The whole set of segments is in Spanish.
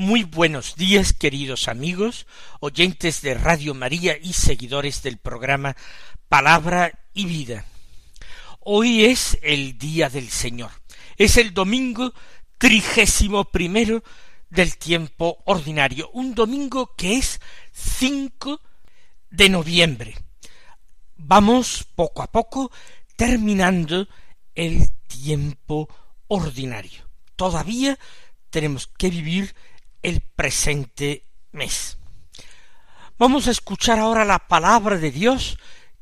Muy buenos días, queridos amigos, oyentes de Radio María y seguidores del programa Palabra y Vida. Hoy es el día del Señor. Es el domingo trigésimo primero del tiempo ordinario. Un domingo que es 5 de noviembre. Vamos poco a poco terminando el tiempo ordinario. Todavía tenemos que vivir el presente mes. Vamos a escuchar ahora la palabra de Dios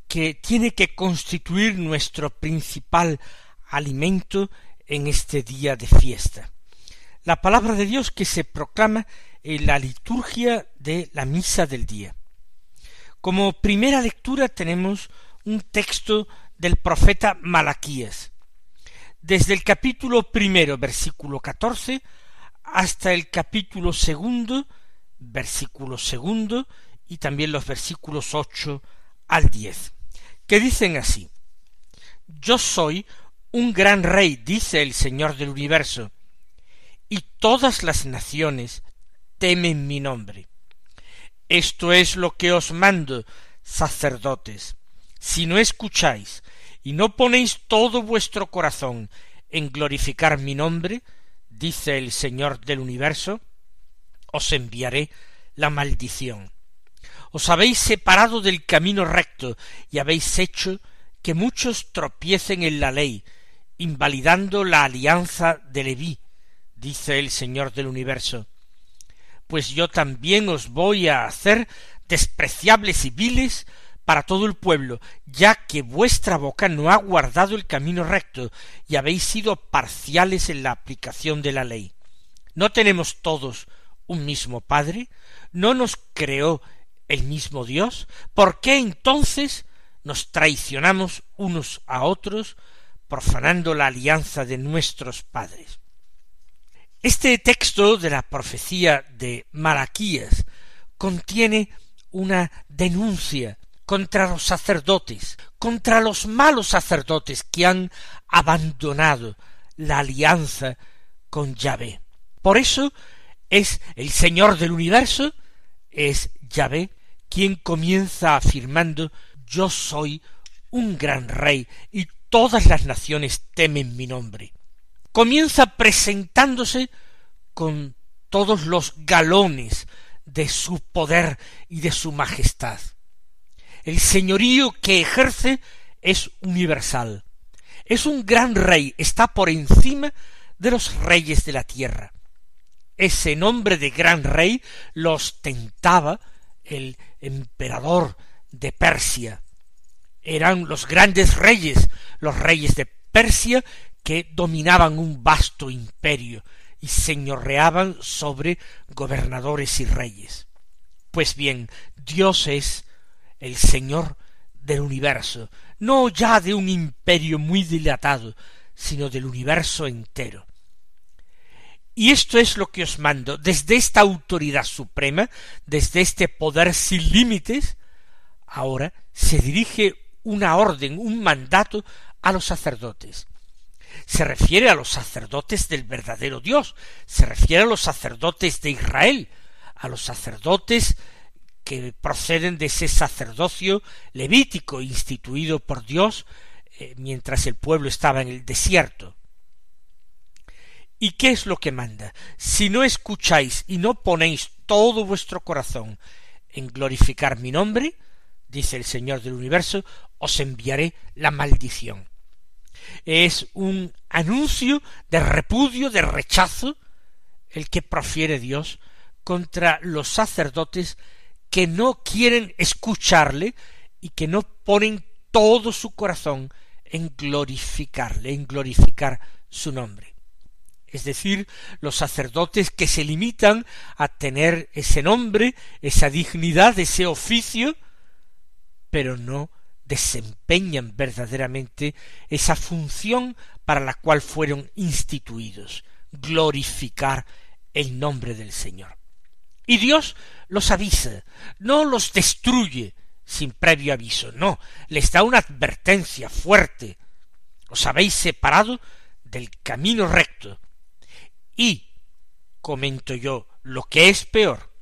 que tiene que constituir nuestro principal alimento en este día de fiesta. La palabra de Dios que se proclama en la liturgia de la misa del día. Como primera lectura tenemos un texto del profeta Malaquías. Desde el capítulo primero, versículo catorce, hasta el capítulo segundo, versículo segundo, y también los versículos ocho al diez, que dicen así Yo soy un gran rey, dice el Señor del universo, y todas las naciones temen mi nombre. Esto es lo que os mando, sacerdotes. Si no escucháis y no ponéis todo vuestro corazón en glorificar mi nombre, dice el Señor del universo, os enviaré la maldición. Os habéis separado del camino recto y habéis hecho que muchos tropiecen en la ley, invalidando la alianza de Leví, dice el Señor del universo. Pues yo también os voy a hacer despreciables y viles para todo el pueblo, ya que vuestra boca no ha guardado el camino recto y habéis sido parciales en la aplicación de la ley. ¿No tenemos todos un mismo Padre? ¿No nos creó el mismo Dios? ¿Por qué entonces nos traicionamos unos a otros, profanando la alianza de nuestros padres? Este texto de la profecía de Malaquías contiene una denuncia contra los sacerdotes, contra los malos sacerdotes que han abandonado la alianza con Yahvé. Por eso es el Señor del universo, es Yahvé, quien comienza afirmando yo soy un gran rey y todas las naciones temen mi nombre. Comienza presentándose con todos los galones de su poder y de su majestad. El señorío que ejerce es universal. Es un gran rey, está por encima de los reyes de la tierra. Ese nombre de gran rey lo ostentaba el emperador de Persia. Eran los grandes reyes, los reyes de Persia, que dominaban un vasto imperio y señoreaban sobre gobernadores y reyes. Pues bien, Dios es el Señor del universo, no ya de un imperio muy dilatado, sino del universo entero. Y esto es lo que os mando, desde esta autoridad suprema, desde este poder sin límites, ahora se dirige una orden, un mandato a los sacerdotes. Se refiere a los sacerdotes del verdadero Dios, se refiere a los sacerdotes de Israel, a los sacerdotes que proceden de ese sacerdocio levítico instituido por Dios eh, mientras el pueblo estaba en el desierto. ¿Y qué es lo que manda? Si no escucháis y no ponéis todo vuestro corazón en glorificar mi nombre, dice el Señor del universo, os enviaré la maldición. Es un anuncio de repudio, de rechazo, el que profiere Dios contra los sacerdotes que no quieren escucharle y que no ponen todo su corazón en glorificarle, en glorificar su nombre. Es decir, los sacerdotes que se limitan a tener ese nombre, esa dignidad, ese oficio, pero no desempeñan verdaderamente esa función para la cual fueron instituidos, glorificar el nombre del Señor. Y Dios los avisa, no los destruye sin previo aviso, no, les da una advertencia fuerte. Os habéis separado del camino recto. Y, comento yo, lo que es peor,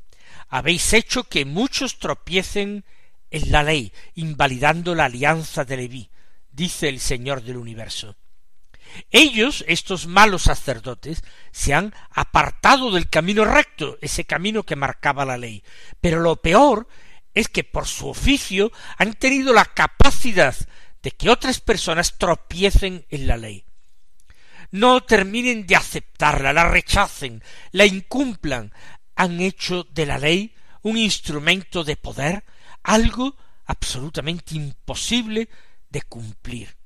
habéis hecho que muchos tropiecen en la ley, invalidando la alianza de Leví, dice el Señor del universo. Ellos, estos malos sacerdotes, se han apartado del camino recto, ese camino que marcaba la ley. Pero lo peor es que por su oficio han tenido la capacidad de que otras personas tropiecen en la ley. No terminen de aceptarla, la rechacen, la incumplan, han hecho de la ley un instrumento de poder, algo absolutamente imposible de cumplir.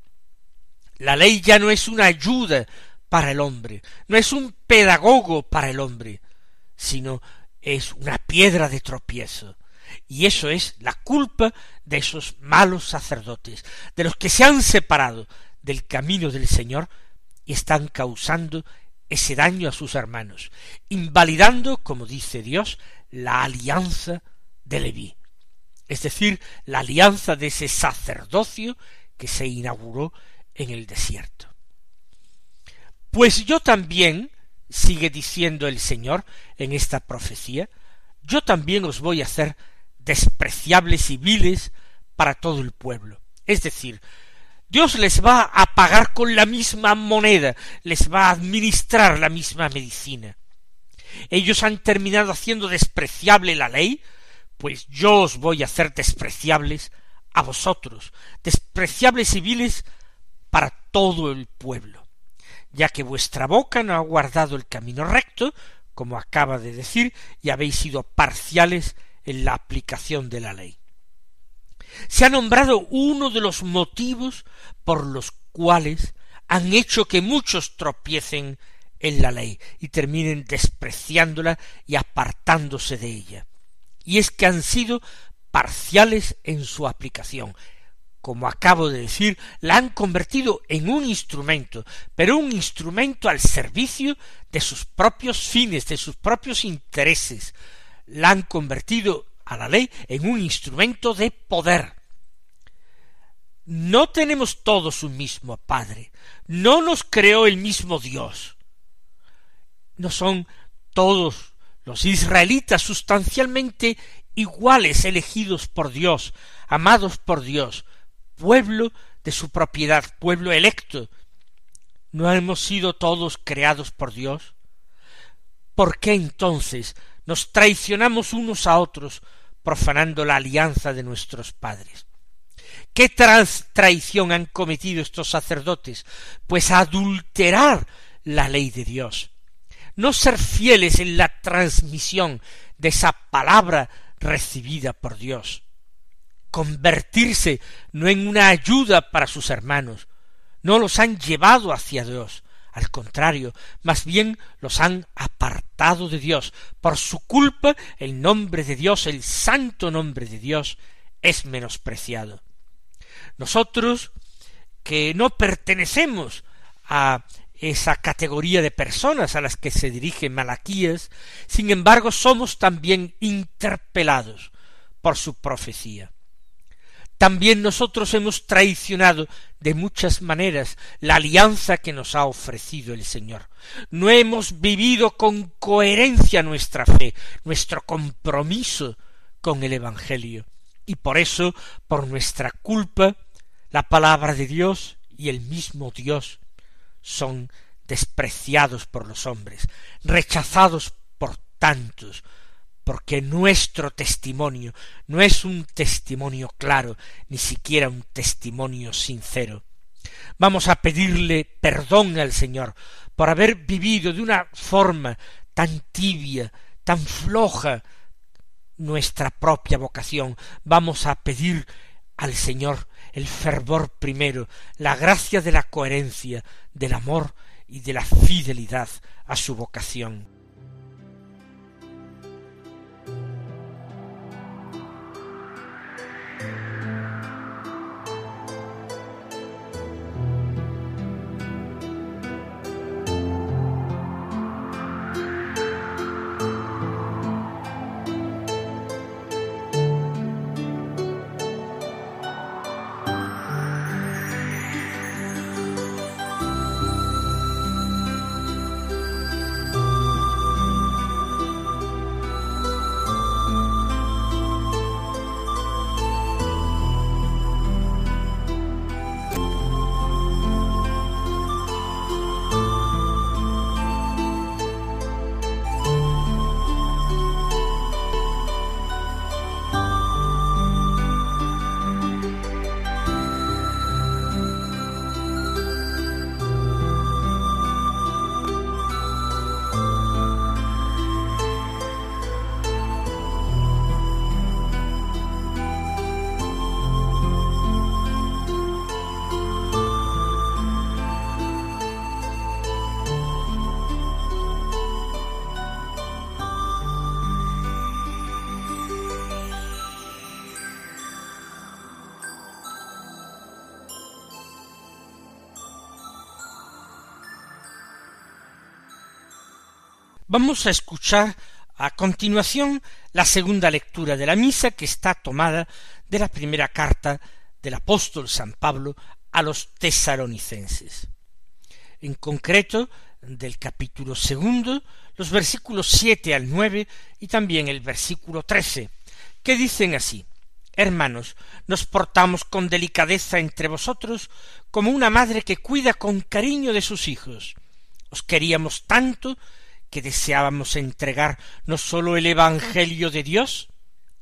La ley ya no es una ayuda para el hombre, no es un pedagogo para el hombre, sino es una piedra de tropiezo. Y eso es la culpa de esos malos sacerdotes, de los que se han separado del camino del Señor y están causando ese daño a sus hermanos, invalidando, como dice Dios, la alianza de Leví, es decir, la alianza de ese sacerdocio que se inauguró en el desierto. Pues yo también, sigue diciendo el Señor en esta profecía, yo también os voy a hacer despreciables y viles para todo el pueblo. Es decir, Dios les va a pagar con la misma moneda, les va a administrar la misma medicina. Ellos han terminado haciendo despreciable la ley, pues yo os voy a hacer despreciables a vosotros, despreciables y viles para todo el pueblo, ya que vuestra boca no ha guardado el camino recto, como acaba de decir, y habéis sido parciales en la aplicación de la ley se ha nombrado uno de los motivos por los cuales han hecho que muchos tropiecen en la ley y terminen despreciándola y apartándose de ella. Y es que han sido parciales en su aplicación. Como acabo de decir, la han convertido en un instrumento, pero un instrumento al servicio de sus propios fines, de sus propios intereses. La han convertido a la ley en un instrumento de poder. No tenemos todos un mismo Padre, no nos creó el mismo Dios. No son todos los israelitas sustancialmente iguales, elegidos por Dios, amados por Dios, pueblo de su propiedad, pueblo electo. ¿No hemos sido todos creados por Dios? ¿Por qué entonces nos traicionamos unos a otros profanando la alianza de nuestros padres. ¿Qué traición han cometido estos sacerdotes? Pues adulterar la ley de Dios, no ser fieles en la transmisión de esa palabra recibida por Dios, convertirse no en una ayuda para sus hermanos, no los han llevado hacia Dios, al contrario, más bien los han apartado de Dios. Por su culpa el nombre de Dios, el santo nombre de Dios, es menospreciado. Nosotros, que no pertenecemos a esa categoría de personas a las que se dirige Malaquías, sin embargo somos también interpelados por su profecía. También nosotros hemos traicionado de muchas maneras la alianza que nos ha ofrecido el Señor. No hemos vivido con coherencia nuestra fe, nuestro compromiso con el Evangelio. Y por eso, por nuestra culpa, la palabra de Dios y el mismo Dios son despreciados por los hombres, rechazados por tantos, porque nuestro testimonio no es un testimonio claro, ni siquiera un testimonio sincero. Vamos a pedirle perdón al Señor por haber vivido de una forma tan tibia, tan floja nuestra propia vocación. Vamos a pedir al Señor el fervor primero, la gracia de la coherencia, del amor y de la fidelidad a su vocación. Vamos a escuchar a continuación la segunda lectura de la misa que está tomada de la primera carta del apóstol San Pablo a los tesalonicenses. En concreto, del capítulo segundo, los versículos siete al nueve y también el versículo trece, que dicen así Hermanos, nos portamos con delicadeza entre vosotros como una madre que cuida con cariño de sus hijos. Os queríamos tanto que deseábamos entregar no sólo el Evangelio de Dios,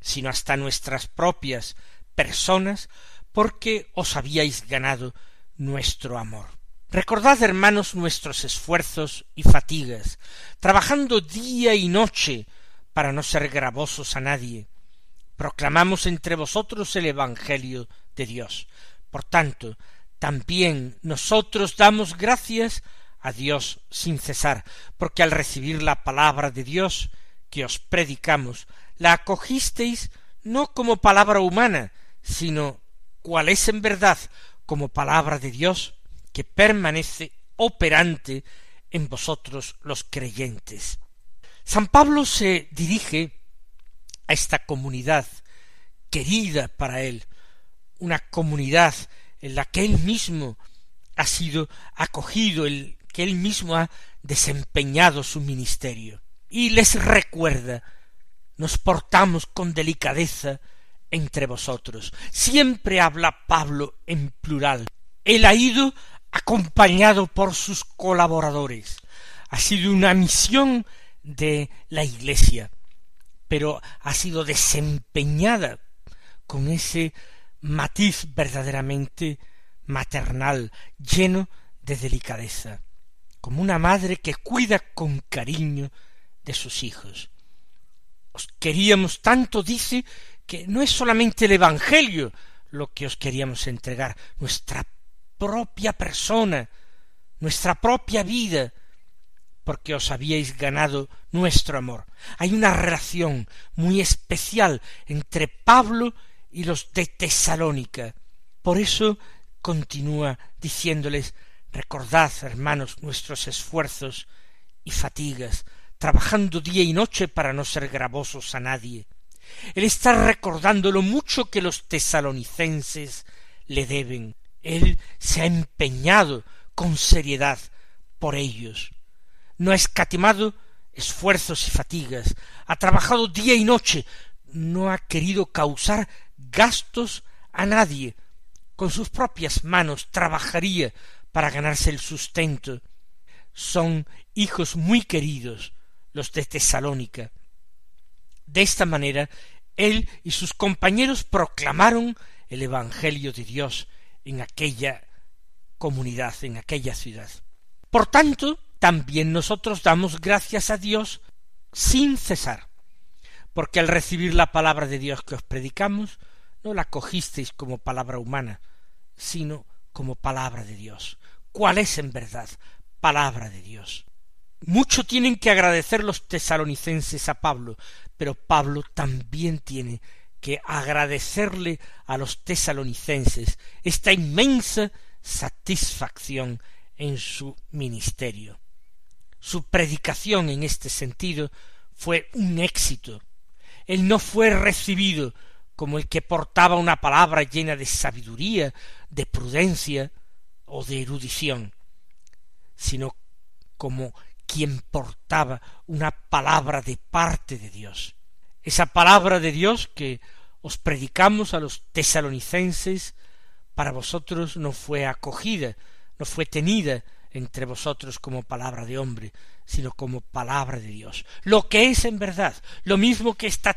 sino hasta nuestras propias personas, porque os habíais ganado nuestro amor. Recordad, hermanos, nuestros esfuerzos y fatigas, trabajando día y noche para no ser gravosos a nadie. Proclamamos entre vosotros el Evangelio de Dios. Por tanto, también nosotros damos gracias a Dios sin cesar, porque al recibir la palabra de Dios que os predicamos, la acogisteis no como palabra humana, sino cual es en verdad como palabra de Dios que permanece operante en vosotros los creyentes. San Pablo se dirige a esta comunidad querida para él, una comunidad en la que él mismo ha sido acogido, el que él mismo ha desempeñado su ministerio. Y les recuerda, nos portamos con delicadeza entre vosotros. Siempre habla Pablo en plural. Él ha ido acompañado por sus colaboradores. Ha sido una misión de la Iglesia, pero ha sido desempeñada con ese matiz verdaderamente maternal, lleno de delicadeza, como una madre que cuida con cariño de sus hijos. Os queríamos tanto, dice, que no es solamente el Evangelio lo que os queríamos entregar, nuestra propia persona, nuestra propia vida, porque os habíais ganado nuestro amor. Hay una relación muy especial entre Pablo y los de Tesalónica. Por eso continúa diciéndoles Recordad, hermanos, nuestros esfuerzos y fatigas, trabajando día y noche para no ser gravosos a nadie. Él está recordando lo mucho que los tesalonicenses le deben. Él se ha empeñado con seriedad por ellos. No ha escatimado esfuerzos y fatigas, ha trabajado día y noche, no ha querido causar gastos a nadie. Con sus propias manos trabajaría para ganarse el sustento. Son hijos muy queridos los de Tesalónica. De esta manera, él y sus compañeros proclamaron el Evangelio de Dios en aquella comunidad, en aquella ciudad. Por tanto, también nosotros damos gracias a Dios sin cesar, porque al recibir la palabra de Dios que os predicamos, no la cogisteis como palabra humana, sino como palabra de Dios. ¿Cuál es en verdad? Palabra de Dios. Mucho tienen que agradecer los tesalonicenses a Pablo, pero Pablo también tiene que agradecerle a los tesalonicenses esta inmensa satisfacción en su ministerio. Su predicación en este sentido fue un éxito. Él no fue recibido como el que portaba una palabra llena de sabiduría, de prudencia o de erudición, sino como quien portaba una palabra de parte de Dios. Esa palabra de Dios que os predicamos a los tesalonicenses, para vosotros no fue acogida, no fue tenida entre vosotros como palabra de hombre, sino como palabra de Dios. Lo que es en verdad, lo mismo que esta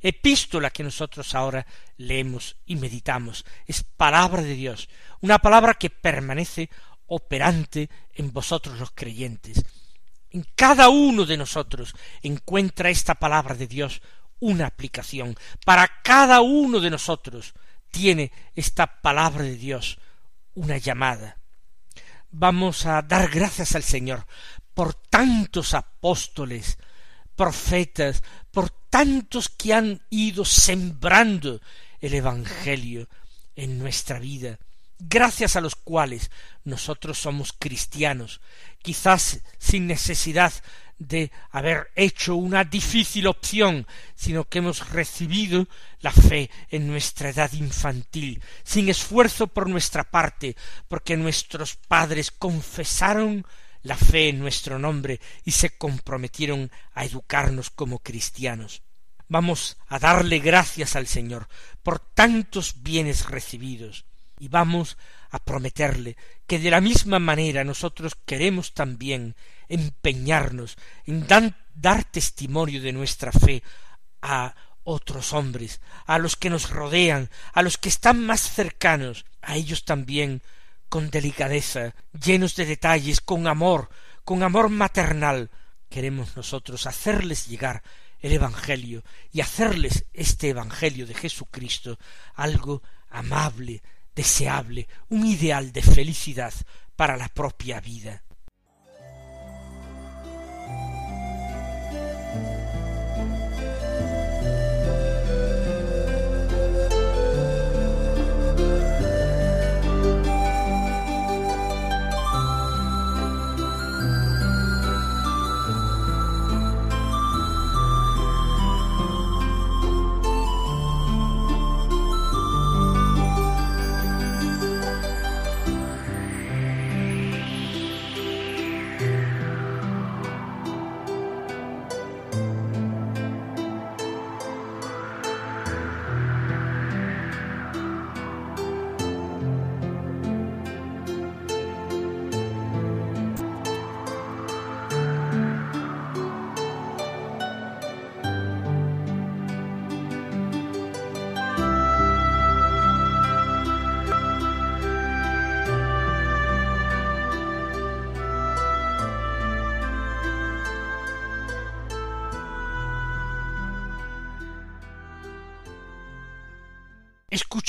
epístola que nosotros ahora leemos y meditamos, es palabra de Dios, una palabra que permanece operante en vosotros los creyentes. En cada uno de nosotros encuentra esta palabra de Dios una aplicación. Para cada uno de nosotros tiene esta palabra de Dios una llamada. Vamos a dar gracias al Señor por tantos apóstoles, profetas, por tantos que han ido sembrando el Evangelio en nuestra vida, gracias a los cuales nosotros somos cristianos, quizás sin necesidad de haber hecho una difícil opción, sino que hemos recibido la fe en nuestra edad infantil, sin esfuerzo por nuestra parte, porque nuestros padres confesaron la fe en nuestro nombre y se comprometieron a educarnos como cristianos. Vamos a darle gracias al Señor por tantos bienes recibidos y vamos a prometerle que de la misma manera nosotros queremos también empeñarnos en dar testimonio de nuestra fe a otros hombres, a los que nos rodean, a los que están más cercanos, a ellos también con delicadeza, llenos de detalles, con amor, con amor maternal, queremos nosotros hacerles llegar el Evangelio y hacerles este Evangelio de Jesucristo algo amable, deseable, un ideal de felicidad para la propia vida.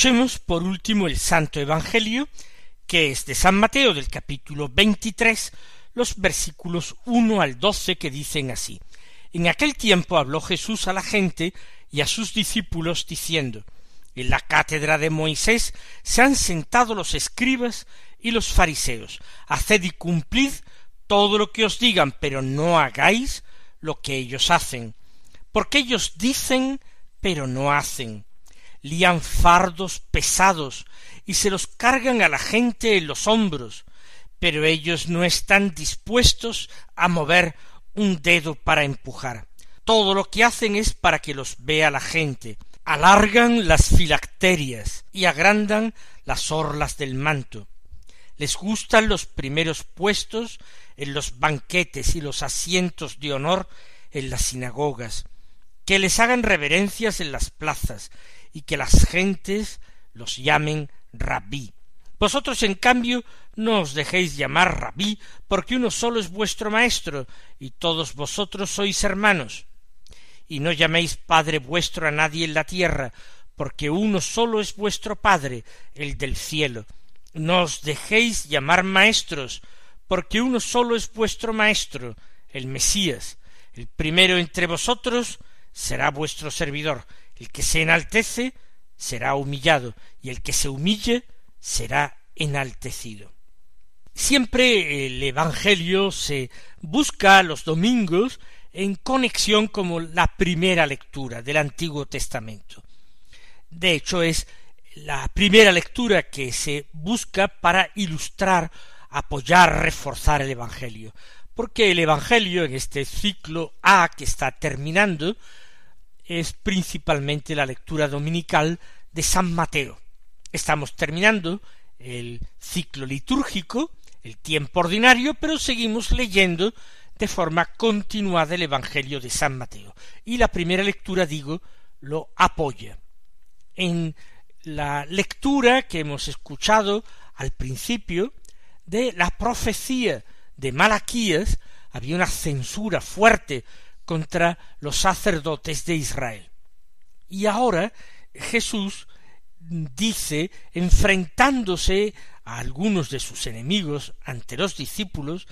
Escuchemos por último el Santo Evangelio, que es de San Mateo del capítulo veintitrés, los versículos uno al doce que dicen así. En aquel tiempo habló Jesús a la gente y a sus discípulos diciendo En la cátedra de Moisés se han sentado los escribas y los fariseos. Haced y cumplid todo lo que os digan, pero no hagáis lo que ellos hacen, porque ellos dicen, pero no hacen lían fardos pesados y se los cargan a la gente en los hombros, pero ellos no están dispuestos a mover un dedo para empujar. Todo lo que hacen es para que los vea la gente. Alargan las filacterias y agrandan las orlas del manto. Les gustan los primeros puestos en los banquetes y los asientos de honor en las sinagogas, que les hagan reverencias en las plazas y que las gentes los llamen rabí. Vosotros, en cambio, no os dejéis llamar rabí, porque uno solo es vuestro maestro, y todos vosotros sois hermanos. Y no llaméis Padre vuestro a nadie en la tierra, porque uno solo es vuestro Padre, el del cielo. No os dejéis llamar maestros, porque uno solo es vuestro Maestro, el Mesías. El primero entre vosotros será vuestro servidor. El que se enaltece será humillado y el que se humille será enaltecido. Siempre el Evangelio se busca los domingos en conexión como la primera lectura del Antiguo Testamento. De hecho, es la primera lectura que se busca para ilustrar, apoyar, reforzar el Evangelio. Porque el Evangelio en este ciclo A que está terminando es principalmente la lectura dominical de San Mateo. Estamos terminando el ciclo litúrgico, el tiempo ordinario, pero seguimos leyendo de forma continuada el Evangelio de San Mateo. Y la primera lectura, digo, lo apoya. En la lectura que hemos escuchado al principio de la profecía de Malaquías, había una censura fuerte contra los sacerdotes de Israel. Y ahora Jesús dice, enfrentándose a algunos de sus enemigos ante los discípulos,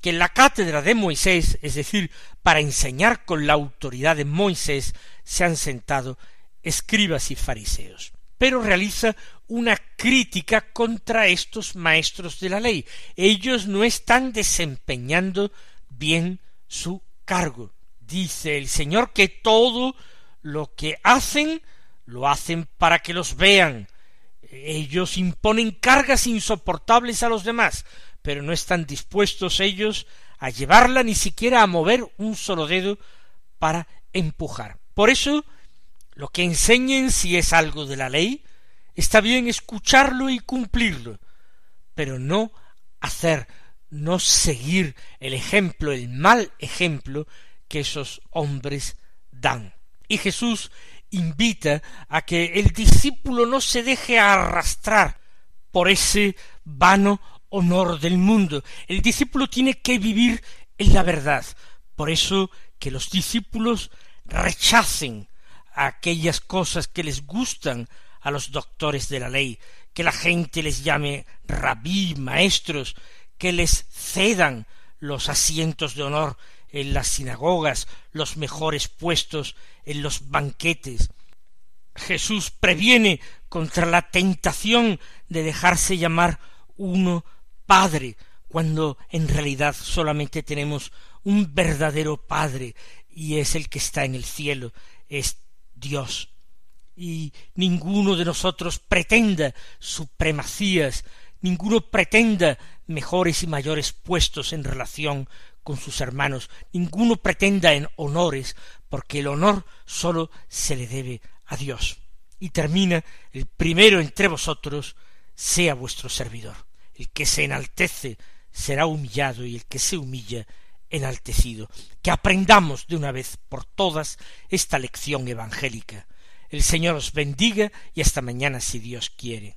que en la cátedra de Moisés, es decir, para enseñar con la autoridad de Moisés, se han sentado escribas y fariseos. Pero realiza una crítica contra estos maestros de la ley. Ellos no están desempeñando bien su cargo. Dice el Señor que todo lo que hacen, lo hacen para que los vean. Ellos imponen cargas insoportables a los demás, pero no están dispuestos ellos a llevarla ni siquiera a mover un solo dedo para empujar. Por eso, lo que enseñen si es algo de la ley, está bien escucharlo y cumplirlo, pero no hacer, no seguir el ejemplo, el mal ejemplo que esos hombres dan. Y Jesús invita a que el discípulo no se deje arrastrar por ese vano honor del mundo. El discípulo tiene que vivir en la verdad. Por eso que los discípulos rechacen aquellas cosas que les gustan a los doctores de la ley, que la gente les llame rabí, maestros, que les cedan los asientos de honor en las sinagogas, los mejores puestos en los banquetes. Jesús previene contra la tentación de dejarse llamar uno Padre, cuando en realidad solamente tenemos un verdadero Padre, y es el que está en el cielo, es Dios. Y ninguno de nosotros pretenda supremacías, ninguno pretenda mejores y mayores puestos en relación con sus hermanos, ninguno pretenda en honores, porque el honor sólo se le debe a Dios. Y termina el primero entre vosotros sea vuestro servidor. El que se enaltece será humillado y el que se humilla enaltecido. Que aprendamos de una vez por todas esta lección evangélica. El Señor os bendiga y hasta mañana si Dios quiere.